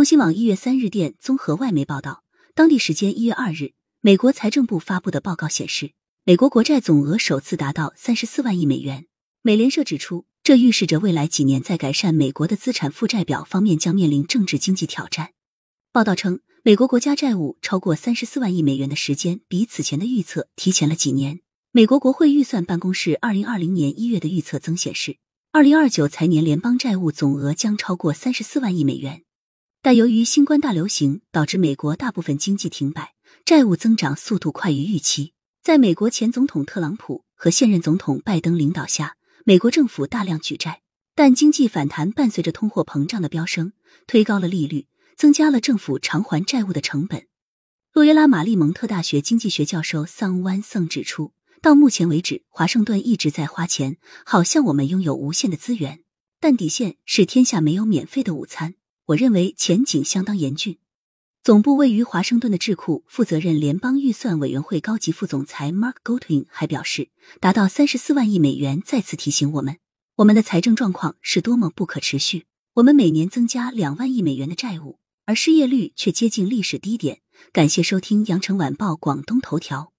中新网一月三日电综合外媒报道，当地时间一月二日，美国财政部发布的报告显示，美国国债总额首次达到三十四万亿美元。美联社指出，这预示着未来几年在改善美国的资产负债表方面将面临政治经济挑战。报道称，美国国家债务超过三十四万亿美元的时间比此前的预测提前了几年。美国国会预算办公室二零二零年一月的预测曾显示，二零二九财年联邦债务总额将超过三十四万亿美元。但由于新冠大流行导致美国大部分经济停摆，债务增长速度快于预期。在美国前总统特朗普和现任总统拜登领导下，美国政府大量举债，但经济反弹伴随着通货膨胀的飙升，推高了利率，增加了政府偿还债务的成本。洛约拉玛丽蒙特大学经济学教授桑湾桑指出，到目前为止，华盛顿一直在花钱，好像我们拥有无限的资源，但底线是天下没有免费的午餐。我认为前景相当严峻。总部位于华盛顿的智库负责任联邦预算委员会高级副总裁 Mark Goldwin 还表示，达到三十四万亿美元再次提醒我们，我们的财政状况是多么不可持续。我们每年增加两万亿美元的债务，而失业率却接近历史低点。感谢收听羊城晚报广东头条。